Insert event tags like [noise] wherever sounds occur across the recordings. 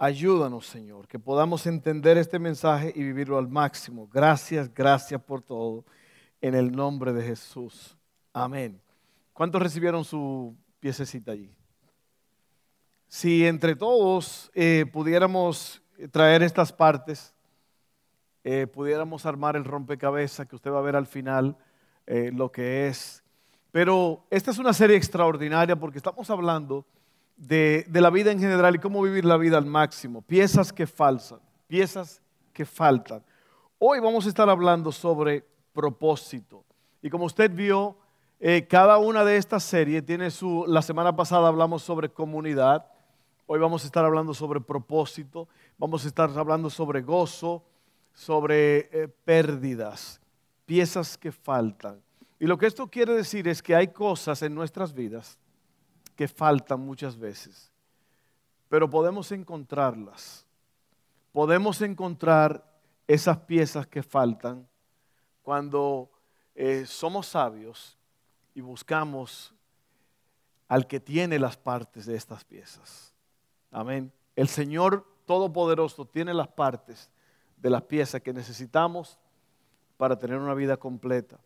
Ayúdanos, Señor, que podamos entender este mensaje y vivirlo al máximo. Gracias, gracias por todo. En el nombre de Jesús. Amén. ¿Cuántos recibieron su piececita allí? Si entre todos eh, pudiéramos traer estas partes, eh, pudiéramos armar el rompecabezas que usted va a ver al final eh, lo que es. Pero esta es una serie extraordinaria porque estamos hablando de, la vida en general y cómo vivir la vida al máximo. Piezas que faltan, piezas que faltan. Hoy vamos a estar hablando sobre propósito. Y como usted vio, eh, cada una de estas series tiene su, la semana pasada hablamos sobre comunidad, hoy vamos a estar hablando sobre propósito, vamos a estar hablando sobre gozo, sobre eh, pérdidas, piezas que faltan. Y lo que esto quiere decir es que hay cosas en nuestras vidas que faltan muchas veces, pero podemos encontrarlas. Podemos encontrar esas piezas que faltan cuando eh, somos sabios y buscamos al que tiene las partes de estas piezas. Amén. El Señor Todopoderoso tiene las partes de las piezas que necesitamos para tener una vida completa.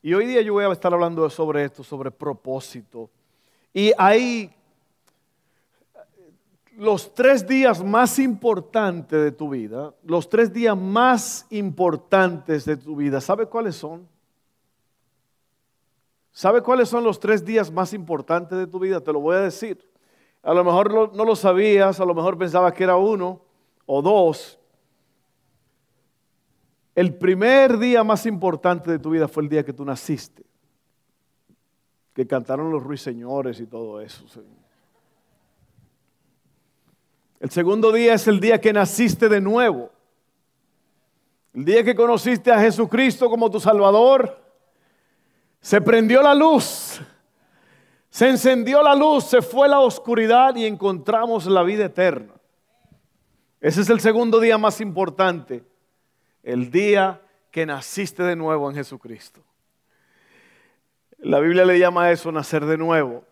Y hoy día yo voy a estar hablando sobre esto, sobre propósito y hay los tres días más importantes de tu vida, los tres días más importantes de tu vida, ¿sabe cuáles son? ¿Sabe cuáles son los tres días más importantes de tu vida? Te lo voy a decir. A lo mejor no lo sabías, a lo mejor pensabas que era uno o dos. El primer día más importante de tu vida fue el día que tú naciste que cantaron los ruiseñores y todo eso. El segundo día es el día que naciste de nuevo. El día que conociste a Jesucristo como tu Salvador. Se prendió la luz. Se encendió la luz, se fue la oscuridad y encontramos la vida eterna. Ese es el segundo día más importante. El día que naciste de nuevo en Jesucristo. La Biblia le llama a eso nacer de nuevo.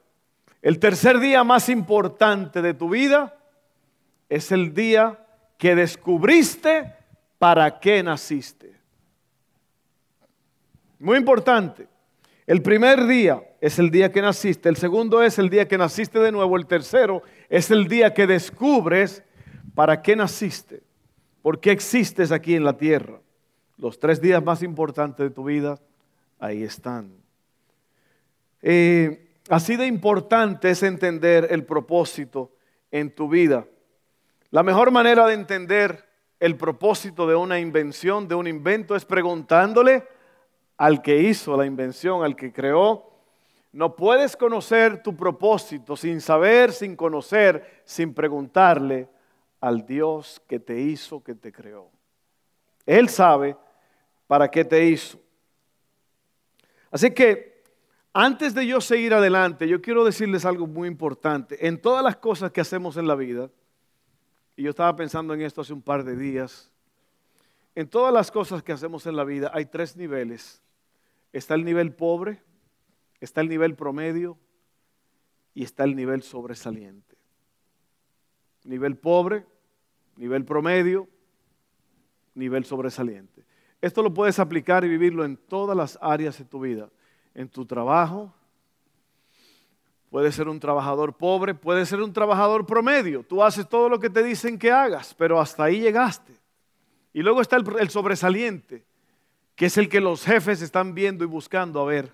El tercer día más importante de tu vida es el día que descubriste para qué naciste. Muy importante. El primer día es el día que naciste, el segundo es el día que naciste de nuevo, el tercero es el día que descubres para qué naciste, por qué existes aquí en la tierra. Los tres días más importantes de tu vida, ahí están. Eh, así de importante es entender el propósito en tu vida. La mejor manera de entender el propósito de una invención, de un invento, es preguntándole al que hizo la invención, al que creó. No puedes conocer tu propósito sin saber, sin conocer, sin preguntarle al Dios que te hizo, que te creó. Él sabe para qué te hizo. Así que antes de yo seguir adelante, yo quiero decirles algo muy importante. En todas las cosas que hacemos en la vida, y yo estaba pensando en esto hace un par de días, en todas las cosas que hacemos en la vida hay tres niveles. Está el nivel pobre, está el nivel promedio y está el nivel sobresaliente. Nivel pobre, nivel promedio, nivel sobresaliente. Esto lo puedes aplicar y vivirlo en todas las áreas de tu vida en tu trabajo. Puede ser un trabajador pobre, puede ser un trabajador promedio. Tú haces todo lo que te dicen que hagas, pero hasta ahí llegaste. Y luego está el, sobresaliente, que es el que los jefes están viendo y buscando a ver,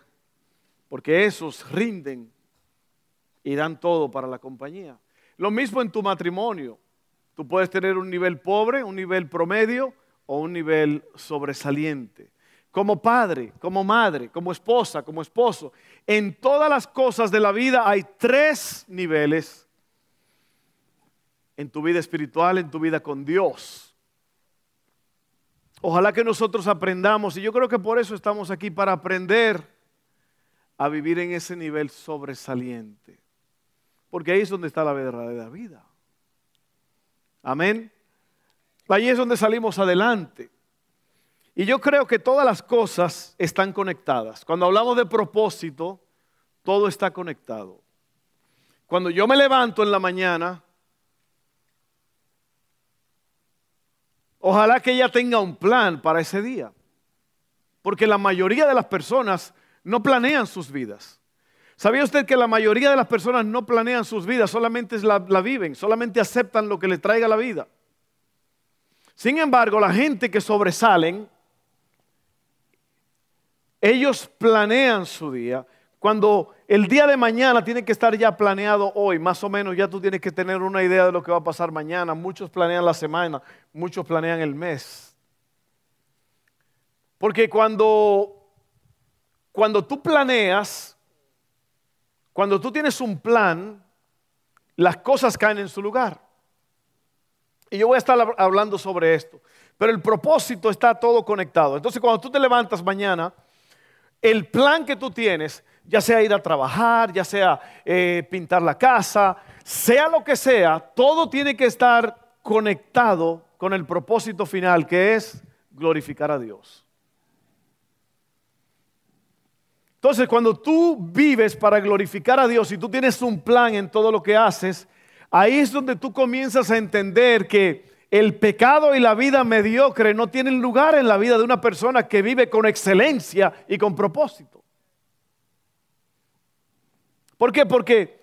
porque esos rinden y dan todo para la compañía. Lo mismo en tu matrimonio. Tú puedes tener un nivel pobre, un nivel promedio o un nivel sobresaliente como padre, como madre, como esposa, como esposo. En todas las cosas de la vida hay tres niveles en tu vida espiritual, en tu vida con Dios. Ojalá que nosotros aprendamos, y yo creo que por eso estamos aquí, para aprender a vivir en ese nivel sobresaliente. Porque ahí es donde está la verdadera vida. Amén. Ahí es donde salimos adelante. Y yo creo que todas las cosas están conectadas. Cuando hablamos de propósito, todo está conectado. Cuando yo me levanto en la mañana, ojalá que ella tenga un plan para ese día. Porque la mayoría de las personas no planean sus vidas. ¿Sabía usted que la mayoría de las personas no planean sus vidas, solamente la, viven, solamente aceptan lo que les traiga la vida? Sin embargo, la gente que sobresalen, ellos planean su día. Cuando el día de mañana tiene que estar ya planeado hoy, más o menos ya tú tienes que tener una idea de lo que va a pasar mañana. Muchos planean la semana, muchos planean el mes. Porque cuando cuando tú planeas, cuando tú tienes un plan, las cosas caen en su lugar. Y yo voy a estar hablando sobre esto. Pero el propósito está todo conectado. Entonces cuando tú te levantas mañana, el plan que tú tienes, ya sea ir a trabajar, ya sea eh, pintar la casa, sea lo que sea, todo tiene que estar conectado con el propósito final que es glorificar a Dios. Entonces, cuando tú vives para glorificar a Dios y tú tienes un plan en todo lo que haces, ahí es donde tú comienzas a entender que el pecado y la vida mediocre no tienen lugar en la vida de una persona que vive con excelencia y con propósito. ¿Por qué? Porque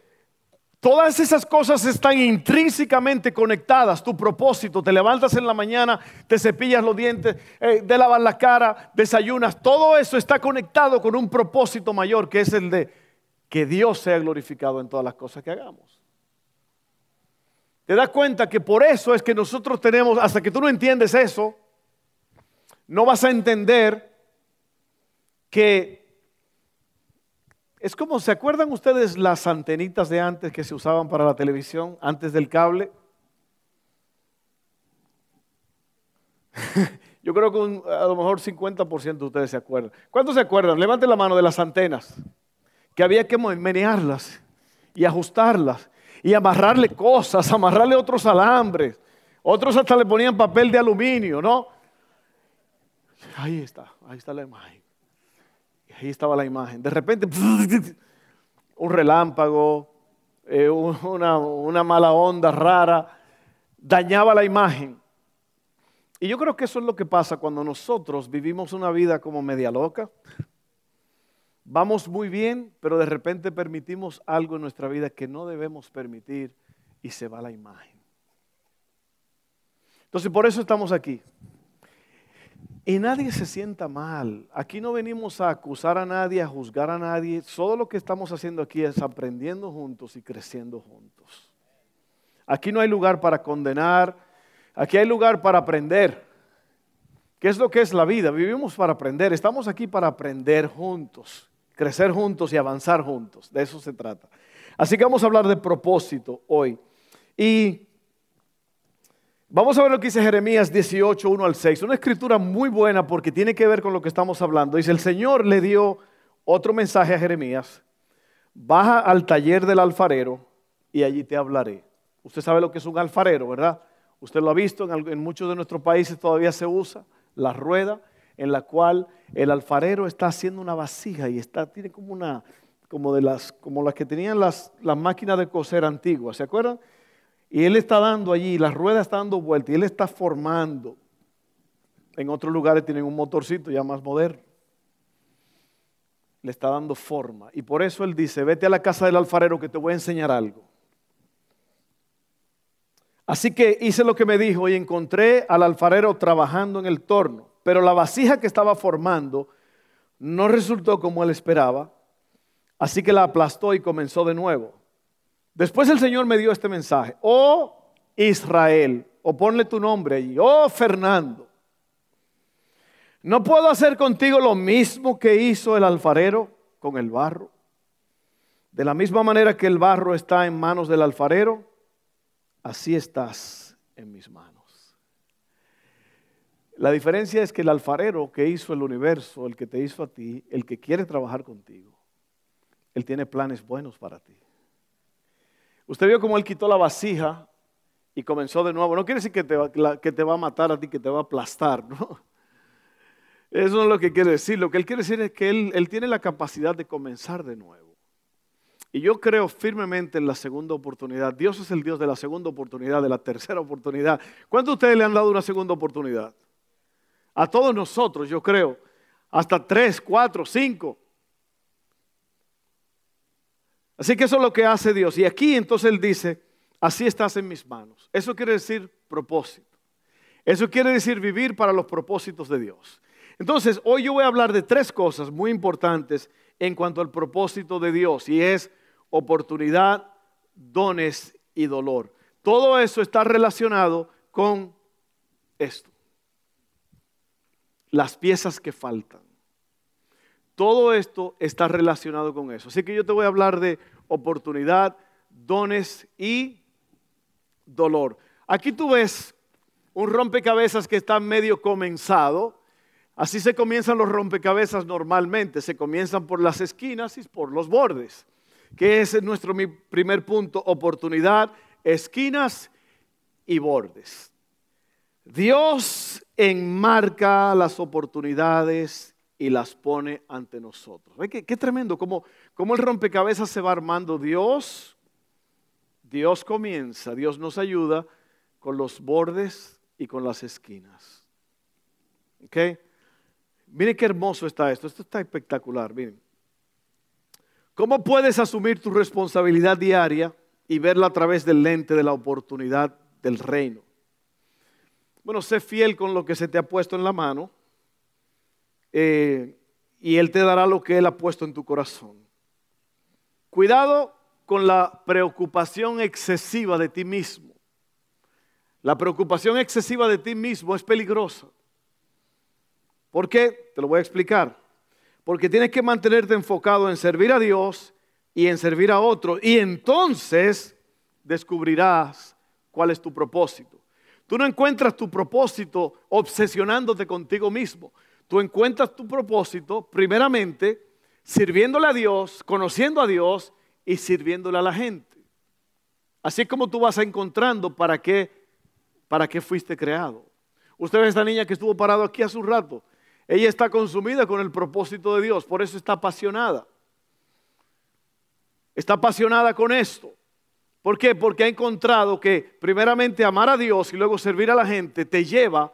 Todas esas cosas están intrínsecamente conectadas. Tu propósito, te levantas en la mañana, te cepillas los dientes, eh, te lavas la cara, desayunas. Todo eso está conectado con un propósito mayor que es el de que Dios sea glorificado en todas las cosas que hagamos. Te das cuenta que por eso es que nosotros tenemos, hasta que tú no entiendes eso, no vas a entender que es como, ¿se acuerdan ustedes las antenitas de antes que se usaban para la televisión, antes del cable? [laughs] Yo creo que a lo mejor 50% de ustedes se acuerdan. ¿Cuántos se acuerdan? Levanten la mano de las antenas, que había que menearlas y ajustarlas y amarrarle cosas, amarrarle otros alambres. Otros hasta le ponían papel de aluminio, ¿no? Ahí está, ahí está la imagen. Ahí estaba la imagen. De repente, [laughs] un relámpago, eh, una, una mala onda rara, dañaba la imagen. Y yo creo que eso es lo que pasa cuando nosotros vivimos una vida como media loca. Vamos muy bien, pero de repente permitimos algo en nuestra vida que no debemos permitir y se va la imagen. Entonces por eso estamos aquí. Y nadie se sienta mal. Aquí no venimos a acusar a nadie, a juzgar a nadie. Todo lo que estamos haciendo aquí es aprendiendo juntos y creciendo juntos. Aquí no hay lugar para condenar, aquí hay lugar para aprender. ¿Qué es lo que es la vida? Vivimos para aprender. Estamos aquí para aprender juntos, crecer juntos y avanzar juntos. De eso se trata. Así que vamos a hablar de propósito hoy. Y Vamos a ver lo que dice Jeremías 18, 1 al 6. Una escritura muy buena porque tiene que ver con lo que estamos hablando. Dice, el Señor le dio otro mensaje a Jeremías. Baja al taller del alfarero y allí te hablaré. Usted sabe lo que es un alfarero, ¿verdad? Usted lo ha visto, en, muchos de nuestros países todavía se usa la rueda en la cual el alfarero está haciendo una vasija y está, tiene como una, como de las, como las que tenían las, las máquinas de coser antiguas, ¿se acuerdan? Y él está dando allí, la rueda está dando vuelta y él está formando. En otros lugares tienen un motorcito ya más moderno. Le está dando forma. Y por eso él dice, vete a la casa del alfarero que te voy a enseñar algo. Así que hice lo que me dijo y encontré al alfarero trabajando en el torno. Pero la vasija que estaba formando no resultó como él esperaba. Así que la aplastó y comenzó de nuevo. Después el Señor me dio este mensaje. Oh Israel, o ponle tu nombre allí. Oh Fernando. ¿No puedo hacer contigo lo mismo que hizo el alfarero con el barro? De la misma manera que el barro está en manos del alfarero, así estás en mis manos. La diferencia es que el alfarero que hizo el universo, el que te hizo a ti, el que quiere trabajar contigo, él tiene planes buenos para ti. Usted vio cómo él quitó la vasija y comenzó de nuevo. No quiere decir que te, va, a matar a ti, que te va a aplastar, ¿no? Eso no es lo que quiere decir. Lo que él quiere decir es que él, él tiene la capacidad de comenzar de nuevo. Y yo creo firmemente en la segunda oportunidad. Dios es el Dios de la segunda oportunidad, de la tercera oportunidad. ¿Cuántos de ustedes le han dado una segunda oportunidad? A todos nosotros, yo creo. Hasta tres, cuatro, cinco. Así que eso es lo que hace Dios. Y aquí entonces Él dice, así estás en mis manos. Eso quiere decir propósito. Eso quiere decir vivir para los propósitos de Dios. Entonces, hoy yo voy a hablar de tres cosas muy importantes en cuanto al propósito de Dios y es oportunidad, dones y dolor. Todo eso está relacionado con esto. Las piezas que faltan. Todo esto está relacionado con eso. Así que yo te voy a hablar de oportunidad, dones y dolor. Aquí tú ves un rompecabezas que está medio comenzado. Así se comienzan los rompecabezas normalmente. Se comienzan por las esquinas y por los bordes. Que ese es nuestro primer punto. Oportunidad, esquinas y bordes. Dios enmarca las oportunidades y las pone ante nosotros. qué, qué tremendo? Cómo el rompecabezas se va armando. Dios, Dios comienza, Dios nos ayuda con los bordes y con las esquinas. ¿Ok? Miren qué hermoso está esto. Esto está espectacular. Miren. ¿Cómo puedes asumir tu responsabilidad diaria y verla a través del lente de la oportunidad del reino? Bueno, sé fiel con lo que se te ha puesto en la mano eh, y Él te dará lo que Él ha puesto en tu corazón. Cuidado con la preocupación excesiva de ti mismo. La preocupación excesiva de ti mismo es peligrosa. ¿Por qué? Te lo voy a explicar. Porque tienes que mantenerte enfocado en servir a Dios y en servir a otros. Y entonces descubrirás cuál es tu propósito. Tú no encuentras tu propósito obsesionándote contigo mismo tú encuentras tu propósito primeramente sirviéndole a Dios, conociendo a Dios y sirviéndole a la gente. Así es como tú vas encontrando para qué, para qué fuiste creado. Usted ve a esta niña que estuvo parado aquí hace un rato. Ella está consumida con el propósito de Dios, por eso está apasionada. Está apasionada con esto. ¿Por qué? Porque ha encontrado que primeramente amar a Dios y luego servir a la gente te lleva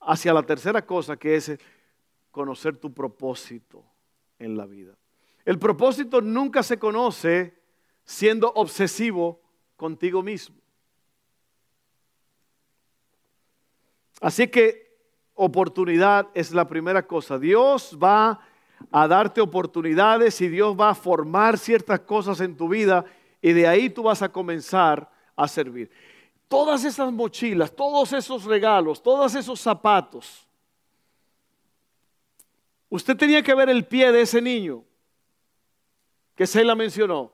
hacia la tercera cosa que es conocer tu propósito en la vida. El propósito nunca se conoce siendo obsesivo contigo mismo. Así que oportunidad es la primera cosa. Dios va a darte oportunidades y Dios va a formar ciertas cosas en tu vida y de ahí tú vas a comenzar a servir. Todas esas mochilas, todos esos regalos, todos esos zapatos, Usted tenía que ver el pie de ese niño que se la mencionó.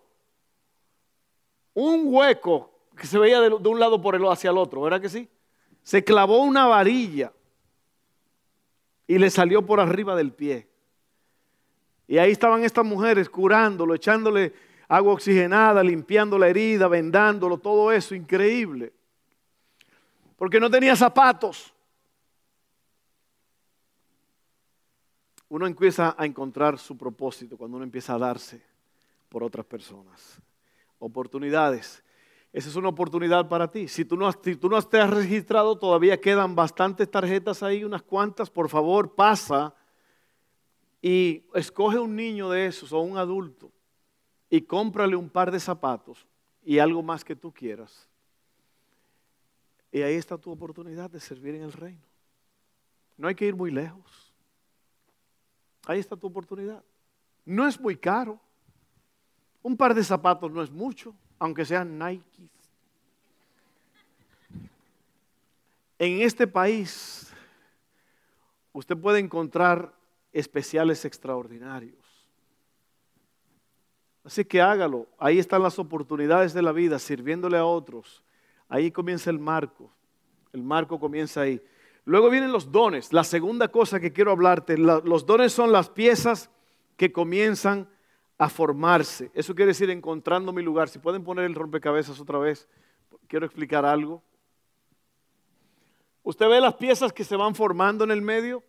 Un hueco que se veía de, un lado por el hacia el otro, ¿verdad que sí? Se clavó una varilla y le salió por arriba del pie. Y ahí estaban estas mujeres curándolo, echándole agua oxigenada, limpiando la herida, vendándolo, todo eso, increíble. Porque no tenía zapatos. uno empieza a encontrar su propósito cuando uno empieza a darse por otras personas. Oportunidades. Esa es una oportunidad para ti. Si tú, no, si tú no has registrado, todavía quedan bastantes tarjetas ahí, unas cuantas. Por favor, pasa y escoge un niño de esos o un adulto y cómprale un par de zapatos y algo más que tú quieras. Y ahí está tu oportunidad de servir en el reino. No hay que ir muy lejos. Ahí está tu oportunidad. No es muy caro. Un par de zapatos no es mucho, aunque sean Nike. En este país usted puede encontrar especiales extraordinarios. Así que hágalo. Ahí están las oportunidades de la vida, sirviéndole a otros, Ahí comienza el marco. El marco comienza ahí. Luego vienen los dones. La segunda cosa que quiero hablarte, los dones son las piezas que comienzan a formarse. Eso quiere decir encontrando mi lugar. Si pueden poner el rompecabezas otra vez, quiero explicar algo. Usted ve las piezas que se van formando en el medio.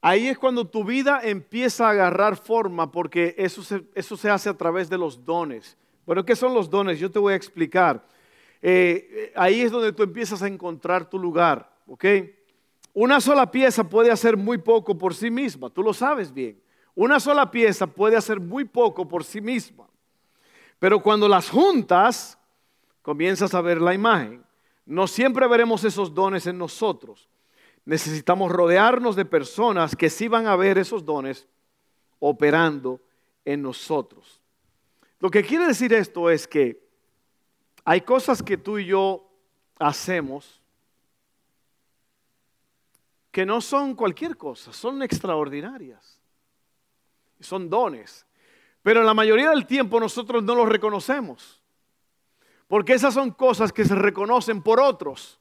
Ahí es cuando tu vida empieza a agarrar forma porque eso se, eso se hace a través de los dones. Bueno, ¿qué son los dones? Yo te voy a explicar. Eh, ahí es donde tú empiezas a encontrar tu lugar, ¿ok? Una sola pieza puede hacer muy poco por sí misma, tú lo sabes bien. Una sola pieza puede hacer muy poco por sí misma. Pero cuando las juntas, comienzas a ver la imagen. No siempre veremos esos dones en nosotros. Necesitamos rodearnos de personas que sí van a ver esos dones operando en nosotros. Lo que quiere decir esto es que hay cosas que tú y yo hacemos que no son cualquier cosa, son extraordinarias son dones. Pero la mayoría del tiempo nosotros no los reconocemos. Porque esas son cosas que se reconocen por otros.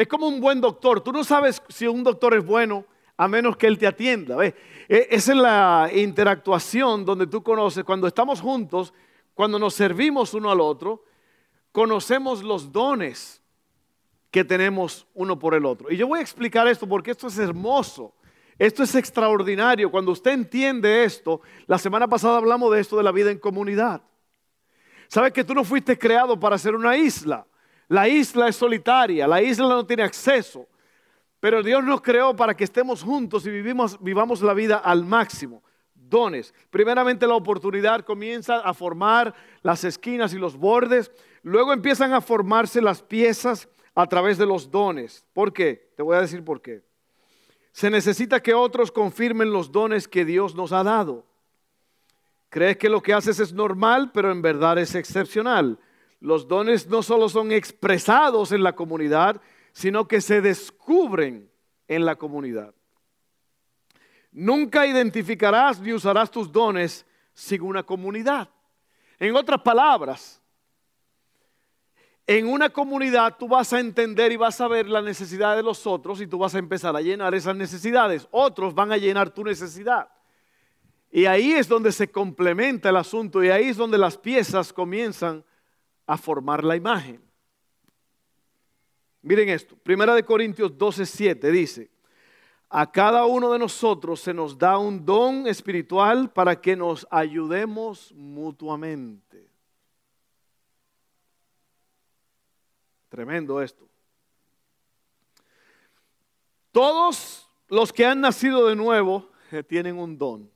Es como un buen doctor. Tú no sabes si un doctor es bueno a menos que él te atienda. E, esa es la interactuación donde tú conoces. Cuando estamos juntos, cuando nos servimos uno al otro, conocemos los dones que tenemos uno por el otro. Y yo voy a explicar esto porque esto es hermoso. Esto es extraordinario. Cuando usted entiende esto, la semana pasada hablamos de esto de la vida en comunidad. Sabes que tú no fuiste creado para ser una isla. La isla es solitaria, la isla no tiene acceso. Pero Dios nos creó para que estemos juntos y vivamos la vida al máximo. Dones. Primeramente la oportunidad comienza a formar las esquinas y los bordes. Luego empiezan a formarse las piezas a través de los dones. ¿Por qué? Te voy a decir por qué. Se necesita que otros confirmen los dones que Dios nos ha dado. Crees que lo que haces es normal, pero en verdad es excepcional. Los dones no solo son expresados en la comunidad, sino que se descubren en la comunidad. Nunca identificarás ni usarás tus dones sin una comunidad. En otras palabras, en una comunidad tú vas a entender y vas a ver la necesidad de los otros y tú vas a empezar a llenar esas necesidades. Otros van a llenar tu necesidad. Y ahí es donde se complementa el asunto y ahí es donde las piezas comienzan a formar la imagen. Miren esto, Primera de Corintios 12, 7 dice, a cada uno de nosotros se nos da un don espiritual para que nos ayudemos mutuamente. Tremendo esto. Todos los que han nacido de nuevo eh, tienen un don.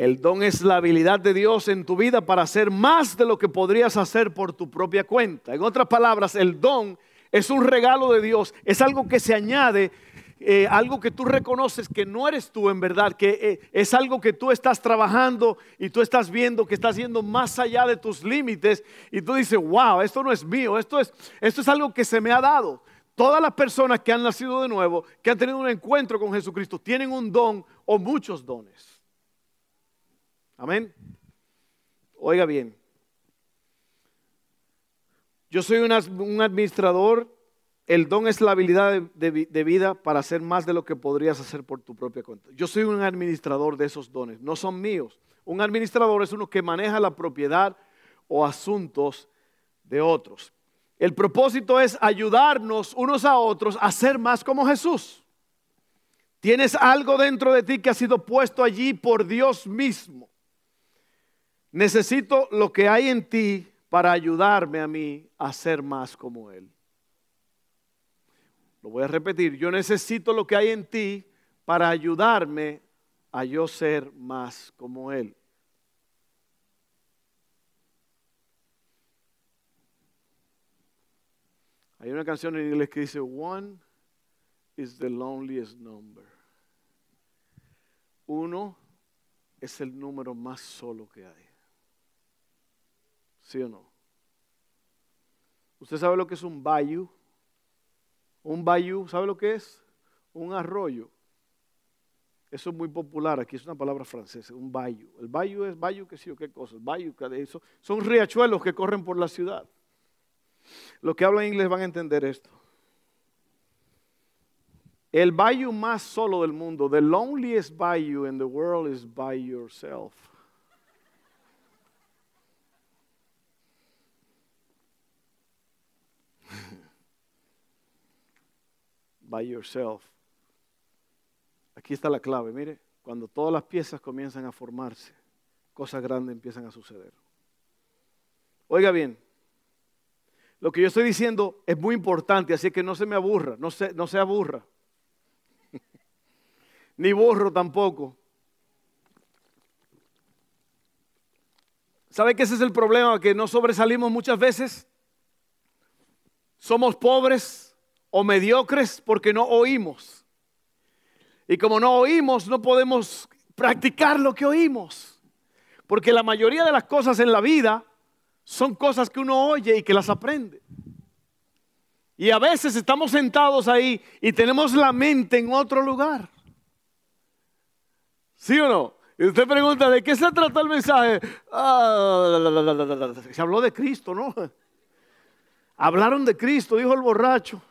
El don es la habilidad de Dios en tu vida para hacer más de lo que podrías hacer por tu propia cuenta. En otras palabras, el don es un regalo de Dios, es algo que se añade eh, algo que tú reconoces que no eres tú en verdad, que eh, es algo que tú estás trabajando y tú estás viendo que estás yendo más allá de tus límites y tú dices, wow, esto no es mío, esto es, esto es algo que se me ha dado. Todas las personas que han nacido de nuevo, que han tenido un encuentro con Jesucristo, tienen un don o muchos dones. Amén. Oiga bien, yo soy un administrador el don es la habilidad de, vida para hacer más de lo que podrías hacer por tu propia cuenta. Yo soy un administrador de esos dones, no son míos. Un administrador es uno que maneja la propiedad o asuntos de otros. El propósito es ayudarnos unos a otros a ser más como Jesús. Tienes algo dentro de ti que ha sido puesto allí por Dios mismo. Necesito lo que hay en ti para ayudarme a mí a ser más como Él. Lo voy a repetir, yo necesito lo que hay en ti para ayudarme a yo ser más como Él. Hay una canción en inglés que dice, One is the loneliest number. Uno es el número más solo que hay. ¿Sí o no? ¿Usted sabe lo que es un bayou? Un bayou, ¿sabe lo que es? Un arroyo. Eso es muy popular, aquí es una palabra francesa, un bayou. El bayou es bayou, qué sé yo, qué cosa. Bayou, eso. Son riachuelos que corren por la ciudad. Los que hablan inglés van a entender esto. El bayou más solo del mundo, the loneliest bayou in the world is by yourself. By yourself. Aquí está la clave, mire, cuando todas las piezas comienzan a formarse, cosas grandes empiezan a suceder. Oiga bien, lo que yo estoy diciendo es muy importante, así que no se me aburra, no se, no se aburra. [laughs] Ni burro tampoco. ¿Sabe que ese es el problema? Que no sobresalimos muchas veces. Somos pobres o mediocres porque no oímos. Y como no oímos, no podemos practicar lo que oímos. Porque la mayoría de las cosas en la vida son cosas que uno oye y que las aprende. Y a veces estamos sentados ahí y tenemos la mente en otro lugar. ¿Sí o no? Y usted pregunta, ¿de qué se trató el mensaje? Ah, se habló de Cristo, ¿no? Hablaron de Cristo, dijo el borracho.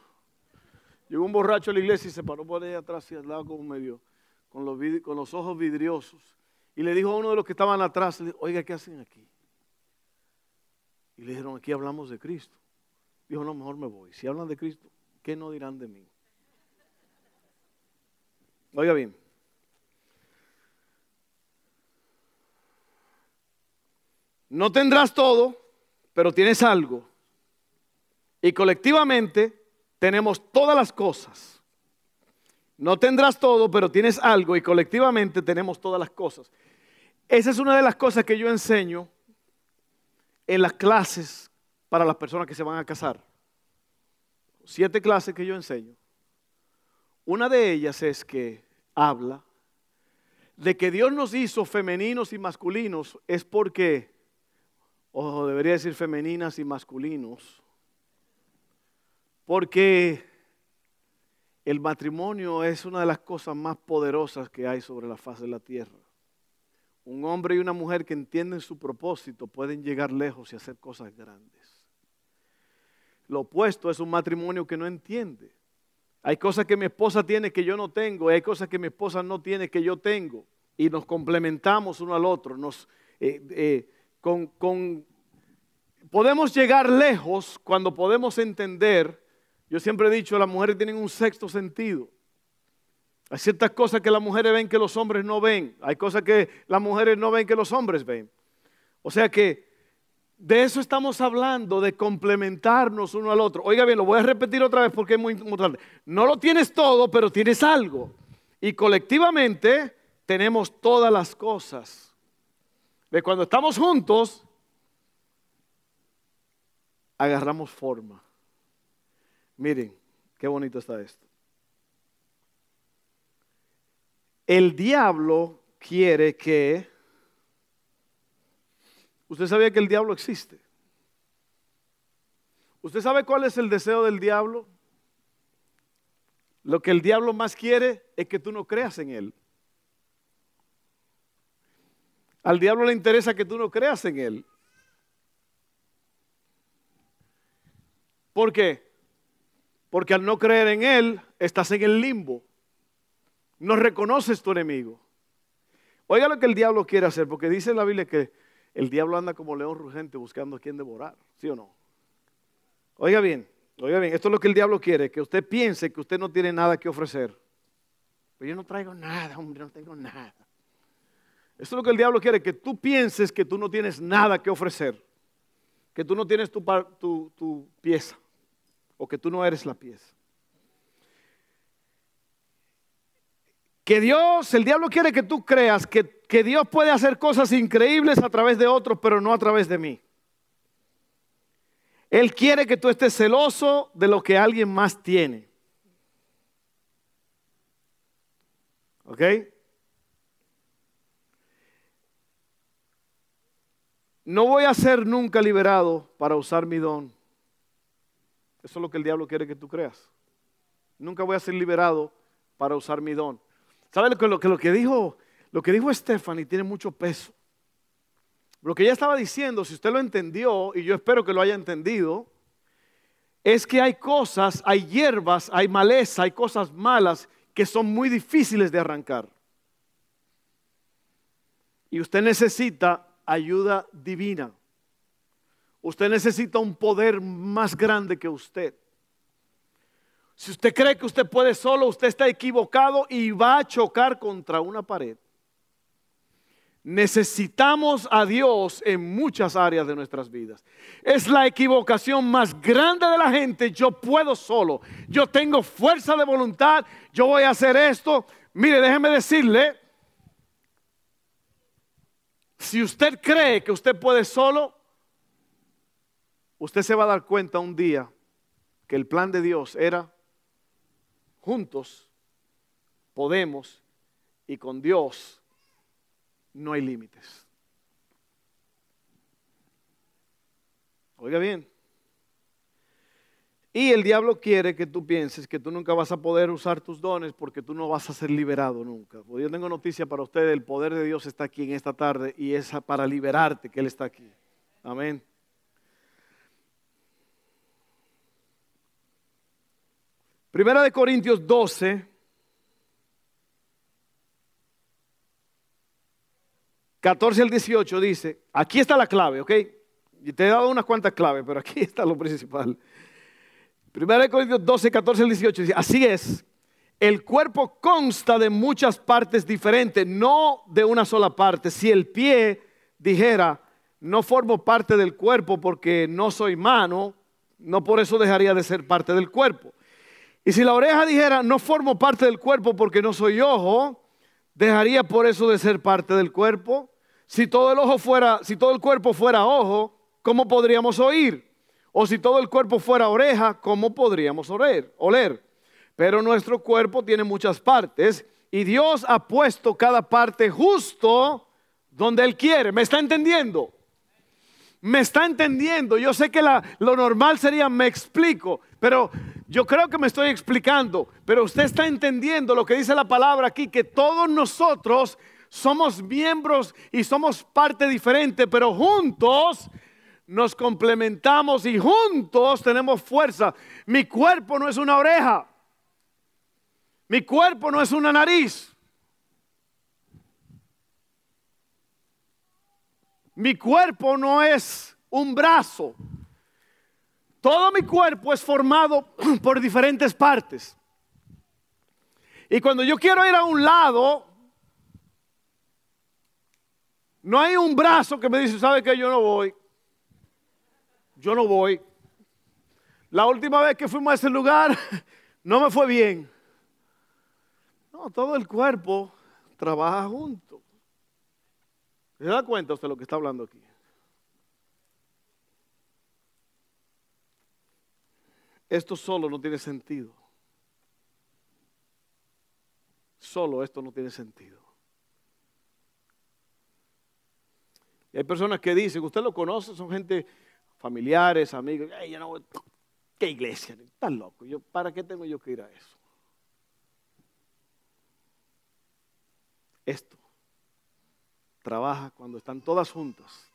Llegó un borracho a la iglesia y se paró por ahí atrás y al lado como medio, con los, con los ojos vidriosos. Y le dijo a uno de los que estaban atrás, oiga, ¿qué hacen aquí? Y le dijeron, aquí hablamos de Cristo. Dijo, no, mejor me voy. Si hablan de Cristo, ¿qué no dirán de mí? Oiga bien. No tendrás todo, pero tienes algo. Y colectivamente tenemos todas las cosas. No tendrás todo, pero tienes algo y colectivamente tenemos todas las cosas. Esa es una de las cosas que yo enseño en las clases para las personas que se van a casar. Siete clases que yo enseño. Una de ellas es que habla de que Dios nos hizo femeninos y masculinos es porque, o debería decir femeninas y masculinos, porque el matrimonio es una de las cosas más poderosas que hay sobre la faz de la tierra. Un hombre y una mujer que entienden su propósito pueden llegar lejos y hacer cosas grandes. Lo opuesto es un matrimonio que no entiende. Hay cosas que mi esposa tiene que yo no tengo y hay cosas que mi esposa no tiene que yo tengo. Y nos complementamos uno al otro. Nos, eh, eh, podemos llegar lejos cuando podemos entender yo siempre he dicho, las mujeres tienen un sexto sentido. Hay ciertas cosas que las mujeres ven que los hombres no ven. Hay cosas que las mujeres no ven que los hombres ven. O sea que de eso estamos hablando, de complementarnos uno al otro. Oiga bien, lo voy a repetir otra vez porque es muy importante. No lo tienes todo, pero tienes algo. Y colectivamente tenemos todas las cosas. De cuando estamos juntos, agarramos forma. Miren, qué bonito está esto. El diablo quiere que... ¿Usted sabía que el diablo existe? ¿Usted sabe cuál es el deseo del diablo? Lo que el diablo más quiere es que tú no creas en él. Al diablo le interesa que tú no creas en él. ¿Por qué? Porque al no creer en Él, estás en el limbo. No reconoces tu enemigo. Oiga lo que el diablo quiere hacer, porque dice la Biblia que el diablo anda como león rugente buscando a quien devorar, ¿sí o no? Oiga bien, oiga bien, esto es lo que el diablo quiere, que usted piense que usted no tiene nada que ofrecer. Pero yo no traigo nada, hombre, no tengo nada. Esto es lo que el diablo quiere, que tú pienses que tú no tienes nada que ofrecer, que tú no tienes tu, tu, tu pieza o que tú no eres la pieza. Que Dios, el diablo quiere que tú creas que, que Dios puede hacer cosas increíbles a través de otros, pero no a través de mí. Él quiere que tú estés celoso de lo que alguien más tiene. ¿Ok? No voy a ser nunca liberado para usar mi don. Eso es lo que el diablo quiere que tú creas. Nunca voy a ser liberado para usar mi don. ¿Sabe lo que, lo, lo que dijo? Lo que dijo Stephanie tiene mucho peso. Lo que ella estaba diciendo, si usted lo entendió, y yo espero que lo haya entendido, es que hay cosas, hay hierbas, hay maleza, hay cosas malas que son muy difíciles de arrancar. Y usted necesita ayuda divina. Usted necesita un poder más grande que usted. Si usted cree que usted puede solo, usted está equivocado y va a chocar contra una pared. Necesitamos a Dios en muchas áreas de nuestras vidas. Es la equivocación más grande de la gente. Yo puedo solo. Yo tengo fuerza de voluntad. Yo voy a hacer esto. Mire, déjeme decirle, si usted cree que usted puede solo, usted se va a dar cuenta un día que el plan de Dios era juntos podemos y con Dios no hay límites. Oiga bien. Y el diablo quiere que tú pienses que tú nunca vas a poder usar tus dones porque tú no vas a ser liberado nunca. Pues yo tengo noticia para ustedes, el poder de Dios está aquí en esta tarde y es para liberarte que Él está aquí. Amén. Primera de Corintios 12. 14 al 18 dice, aquí está la clave, ¿ok? Y te he dado unas cuantas claves, pero aquí [laughs] está lo principal. Primera de Corintios 12, 14 al 18 dice, así es, el cuerpo consta de muchas partes diferentes, no de una sola parte. Si el pie dijera, no formo parte del cuerpo porque no soy mano, no por eso dejaría de ser parte del cuerpo. Y si la oreja dijera, no formo parte del cuerpo porque no soy ojo, dejaría por eso de ser parte del cuerpo. Si todo el ojo fuera, si todo el cuerpo fuera ojo, ¿cómo podríamos oír? O si todo el cuerpo fuera oreja, ¿cómo podríamos oler? oler? Pero nuestro cuerpo tiene muchas partes y Dios ha puesto cada parte justo donde Él quiere. ¿Me está entendiendo? Me está entendiendo. Yo sé que lo normal sería me explico, pero yo creo que me estoy explicando. Pero usted está entendiendo lo que dice la palabra aquí, que todos nosotros somos miembros y somos parte diferente, pero juntos nos complementamos y juntos tenemos fuerza. Mi cuerpo no es una oreja. Mi cuerpo no es una nariz. Mi cuerpo no es un brazo. Todo mi cuerpo es formado [clears throat] por diferentes partes. Y cuando yo quiero ir a un lado, no hay un brazo que me dice, ¿sabe que yo no voy? yo no voy. La última vez que fuimos a ese lugar [laughs] no me fue bien. No, todo el cuerpo trabaja junto. ¿Se da cuenta usted lo que está hablando aquí? Esto solo no tiene sentido. Solo esto no tiene sentido. Y hay personas que dicen, usted lo conoce, son gente familiares, amigos, yo no ¿qué iglesia? Estás loco, yo, ¿para qué tengo yo que ir a eso? Esto trabaja cuando están todas juntas.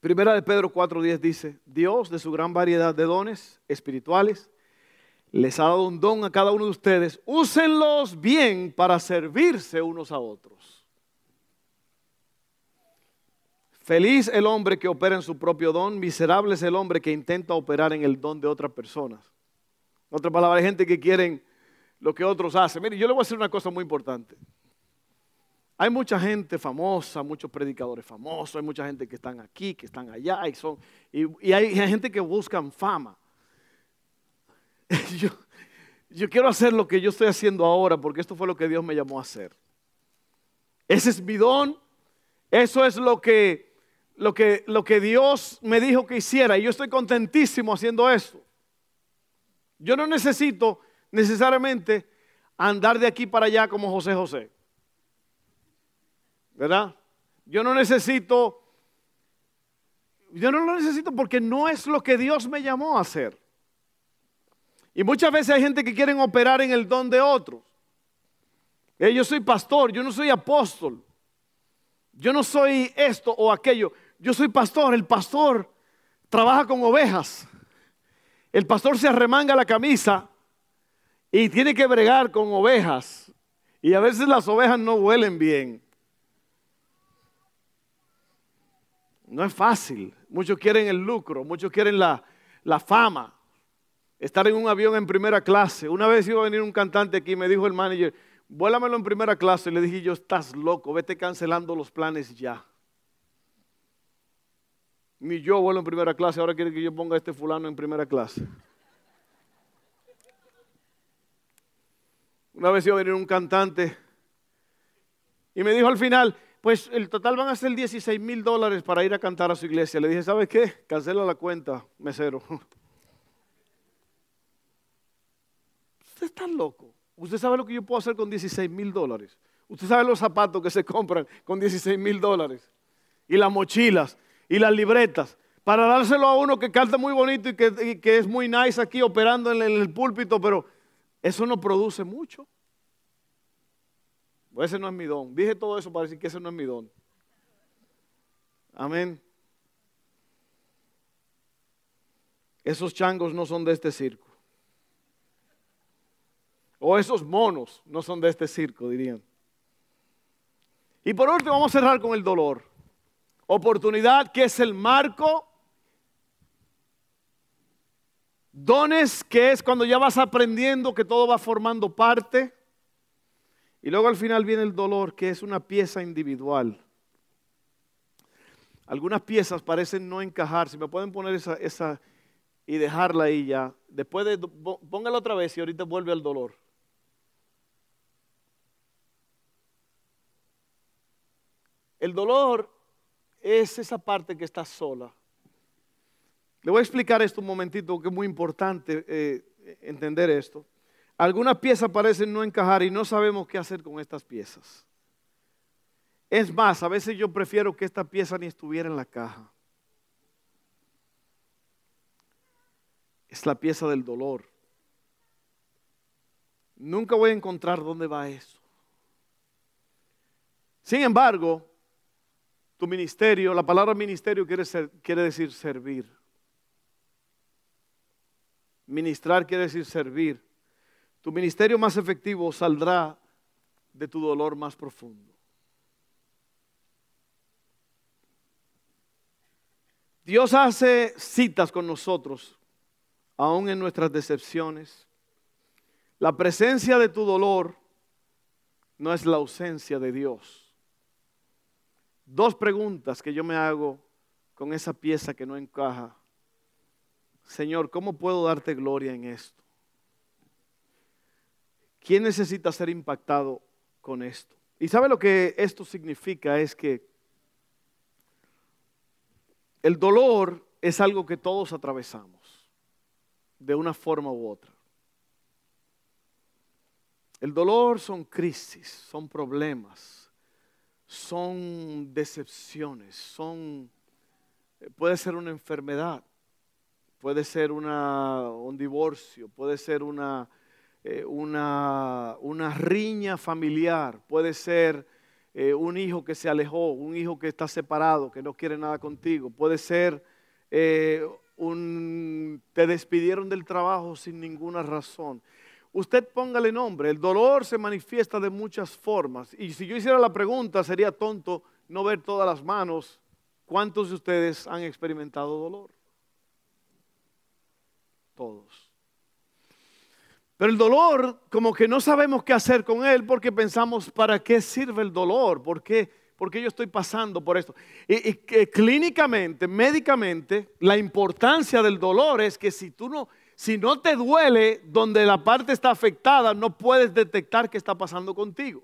Primera de Pedro 4:10 dice, Dios de su gran variedad de dones espirituales les ha dado un don a cada uno de ustedes, úsenlos bien para servirse unos a otros. Feliz el hombre que opera en su propio don, miserable es el hombre que intenta operar en el don de otras personas. En otra palabra, hay gente que quieren lo que otros hacen. Mire, yo le voy a decir una cosa muy importante. Hay mucha gente famosa, muchos predicadores famosos, hay mucha gente que están aquí, que están allá, y, son, y, hay, gente que buscan fama. [laughs] Yo, quiero hacer lo que yo estoy haciendo ahora, porque esto fue lo que Dios me llamó a hacer. Ese es mi don, eso es lo que lo que, lo que Dios me dijo que hiciera y yo estoy contentísimo haciendo eso. Yo no necesito necesariamente andar de aquí para allá como José José. ¿Verdad? Yo no necesito, yo no lo necesito porque no es lo que Dios me llamó a hacer. Y muchas veces hay gente que quieren operar en el don de otros. Eh, yo soy pastor, yo no soy apóstol. Yo no soy esto o aquello. Yo soy pastor. El pastor trabaja con ovejas. El pastor se arremanga la camisa y tiene que bregar con ovejas. Y a veces las ovejas no huelen bien. No es fácil. Muchos quieren el lucro, muchos quieren la, la fama. Estar en un avión en primera clase. Una vez iba a venir un cantante aquí y me dijo el manager, vuélamelo en primera clase. Y le dije yo, estás loco, vete cancelando los planes ya. Ni yo vuelo en primera clase, ahora quiere que yo ponga a este fulano en primera clase. Una vez iba a venir un cantante y me dijo al final, pues el total van a ser 16 mil dólares para ir a cantar a su iglesia. Le dije, ¿sabe qué? Cancela la cuenta, mesero. [laughs] Usted está loco. Usted sabe lo que yo puedo hacer con 16 mil dólares. Usted sabe los zapatos que se compran con 16 mil dólares. Y las mochilas y las libretas. Para dárselo a uno que canta muy bonito y que, es muy nice aquí operando en el, púlpito, pero eso no produce mucho. Pues ese no es mi don. Dije todo eso para decir que ese no es mi don. Amén. Esos changos no son de este circo. O esos monos no son de este circo, dirían. Y por último vamos a cerrar con el dolor. Oportunidad que es el marco. Dones que es cuando ya vas aprendiendo que todo va formando parte. Y luego al final viene el dolor que es una pieza individual. Algunas piezas parecen no encajar. Si me pueden poner esa, esa y dejarla ahí ya. Después de, póngala otra vez y ahorita vuelve al dolor. El dolor es esa parte que está sola. Le voy a explicar esto un momentito, que es muy importante eh, entender esto. Algunas piezas parecen no encajar y no sabemos qué hacer con estas piezas. Es más, a veces yo prefiero que esta pieza ni estuviera en la caja. Es la pieza del dolor. Nunca voy a encontrar dónde va eso. Sin embargo, tu ministerio, la palabra ministerio quiere, quiere decir servir. Ministrar quiere decir servir. Tu ministerio más efectivo saldrá de tu dolor más profundo. Dios hace citas con nosotros, aún en nuestras decepciones. La presencia de tu dolor no es la ausencia de Dios. Dos preguntas que yo me hago con esa pieza que no encaja. Señor, ¿cómo puedo darte gloria en esto? ¿Quién necesita ser impactado con esto? Y sabe lo que esto significa es que el dolor es algo que todos atravesamos de una forma u otra. El dolor son crisis, son problemas, son decepciones, son, puede ser una enfermedad, puede ser un divorcio, puede ser una, eh, una, una, riña familiar, puede ser eh, un hijo que se alejó, un hijo que está separado, que no quiere nada contigo, puede ser eh, un, te despidieron del trabajo sin ninguna razón usted póngale nombre. El dolor se manifiesta de muchas formas. Y si yo hiciera la pregunta, sería tonto no ver todas las manos. ¿Cuántos de ustedes han experimentado dolor? Todos. Pero el dolor, como que no sabemos qué hacer con él porque pensamos, ¿para qué sirve el dolor? ¿Por qué, yo estoy pasando por esto? Y, y clínicamente, médicamente, la importancia del dolor es que si tú no, si no te duele donde la parte está afectada, no puedes detectar qué está pasando contigo.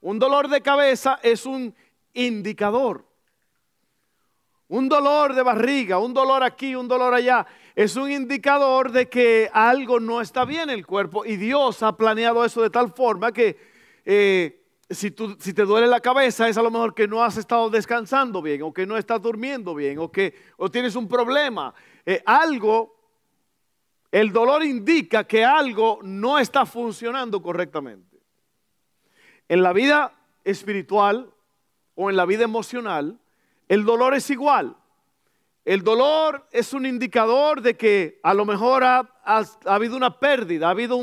Un dolor de cabeza es un indicador. Un dolor de barriga, un dolor aquí, un dolor allá, es un indicador de que algo no está bien en el cuerpo. Y Dios ha planeado eso de tal forma que eh, si, si, te duele la cabeza es a lo mejor que no has estado descansando bien, o que no estás durmiendo bien, o que o tienes un problema. Eh, algo el dolor indica que algo no está funcionando correctamente. En la vida espiritual o en la vida emocional, el dolor es igual. El dolor es un indicador de que a lo mejor ha, habido una pérdida, ha habido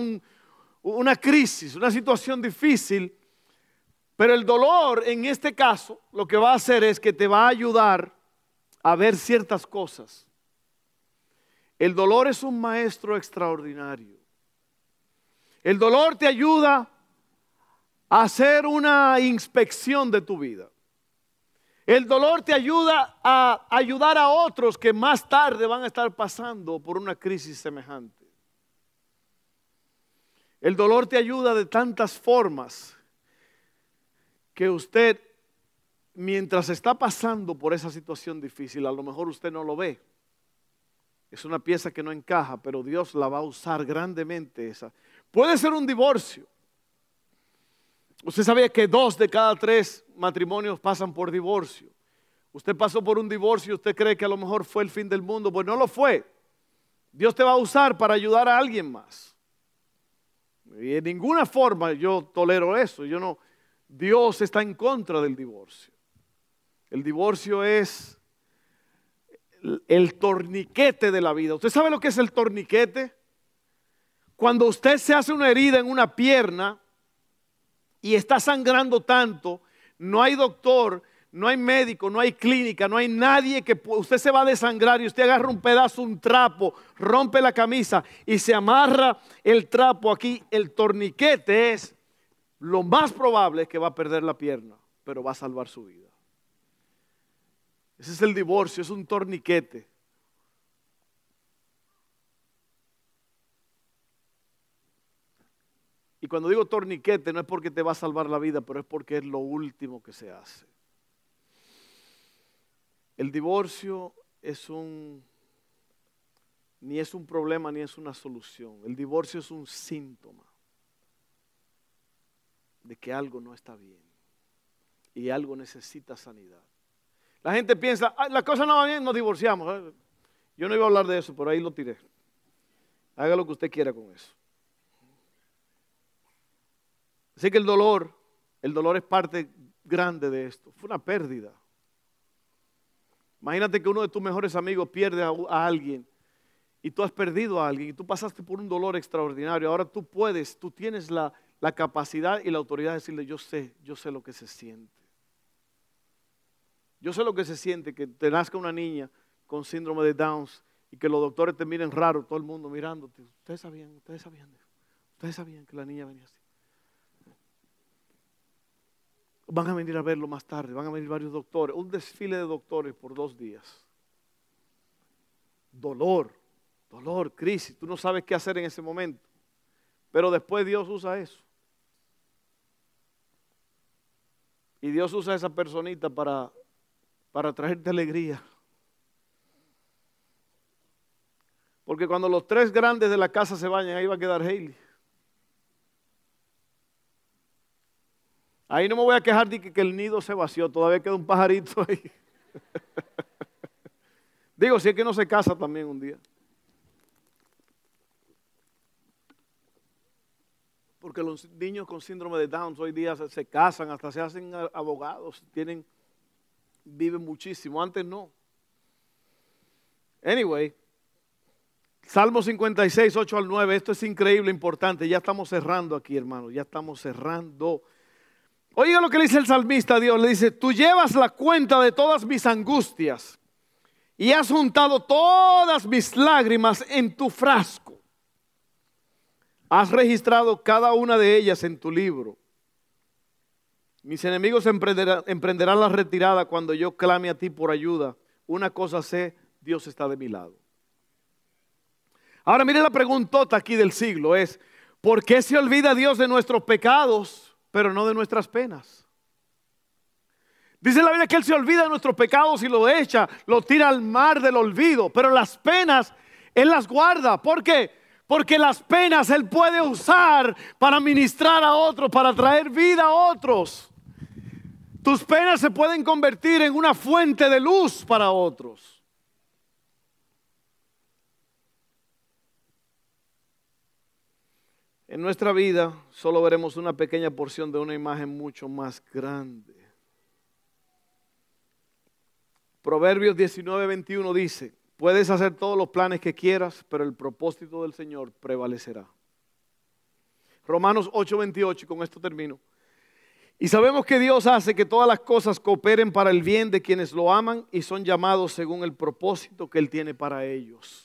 una crisis, una situación difícil. Pero el dolor en este caso lo que va a hacer es que te va a ayudar a ver ciertas cosas. El dolor es un maestro extraordinario. El dolor te ayuda a hacer una inspección de tu vida. El dolor te ayuda a ayudar a otros que más tarde van a estar pasando por una crisis semejante. El dolor te ayuda de tantas formas que usted, mientras está pasando por esa situación difícil, a lo mejor usted no lo ve. Es una pieza que no encaja, pero Dios la va a usar grandemente esa. Puede ser un divorcio. Usted sabía que dos de cada tres matrimonios pasan por divorcio. Usted pasó por un divorcio y usted cree que a lo mejor fue el fin del mundo. Pues no lo fue. Dios te va a usar para ayudar a alguien más. Y en ninguna forma yo tolero eso. Yo no. Dios está en contra del divorcio. El divorcio es el torniquete de la vida. ¿Usted sabe lo que es el torniquete? Cuando usted se hace una herida en una pierna, y está sangrando tanto, no hay doctor, no hay médico, no hay clínica, no hay nadie que usted se va a desangrar y usted agarra un pedazo, un trapo, rompe la camisa y se amarra el trapo aquí. El torniquete es lo más probable es que va a perder la pierna, pero va a salvar su vida. Ese es el divorcio, es un torniquete. Y cuando digo torniquete no es porque te va a salvar la vida, pero es porque es lo último que se hace. El divorcio es un, ni es un problema ni es una solución. El divorcio es un síntoma de que algo no está bien y algo necesita sanidad. La gente piensa, la cosa no va bien, nos divorciamos. Yo no iba a hablar de eso, pero ahí lo tiré. Haga lo que usted quiera con eso. Así que el dolor, el dolor es parte grande de esto. Fue una pérdida. Imagínate que uno de tus mejores amigos pierde a, alguien y tú has perdido a alguien y tú pasaste por un dolor extraordinario. Ahora tú puedes, tú tienes la, la capacidad y la autoridad de decirle, yo sé, yo sé lo que se siente. Yo sé lo que se siente que te nazca una niña con síndrome de Downs y que los doctores te miren raro, todo el mundo mirándote. Ustedes sabían, ustedes sabían, ustedes sabían que la niña venía así. Van a venir a verlo más tarde, van a venir varios doctores, un desfile de doctores por dos días. Dolor, dolor, crisis, tú no sabes qué hacer en ese momento. Pero después Dios usa eso. Y Dios usa a esa personita para, para traerte alegría. Porque cuando los tres grandes de la casa se vayan, ahí va a quedar Haley. Ahí no me voy a quejar de que, el nido se vació, todavía queda un pajarito ahí. [laughs] Digo, si es que no se casa también un día. Porque los niños con síndrome de Down hoy día se, casan, hasta se hacen abogados, tienen, viven muchísimo. Antes no. Anyway, Salmo 56, 8 al 9, esto es increíble, importante. Ya estamos cerrando aquí, hermano, ya estamos cerrando. Oiga lo que le dice el salmista a Dios. Le dice, tú llevas la cuenta de todas mis angustias y has juntado todas mis lágrimas en tu frasco. Has registrado cada una de ellas en tu libro. Mis enemigos emprenderán, la retirada cuando yo clame a ti por ayuda. Una cosa sé, Dios está de mi lado. Ahora mire la preguntota aquí del siglo es, ¿por qué se olvida Dios de nuestros pecados? Pero no de nuestras penas. Dice la Biblia que Él se olvida de nuestros pecados y lo echa, lo tira al mar del olvido, pero las penas Él las guarda. ¿Por qué? Porque las penas Él puede usar para ministrar a otros, para traer vida a otros. Tus penas se pueden convertir en una fuente de luz para otros. En nuestra vida solo veremos una pequeña porción de una imagen mucho más grande. Proverbios 19, 21 dice, puedes hacer todos los planes que quieras, pero el propósito del Señor prevalecerá. Romanos 8, 28, y con esto termino. Y sabemos que Dios hace que todas las cosas cooperen para el bien de quienes lo aman y son llamados según el propósito que Él tiene para ellos.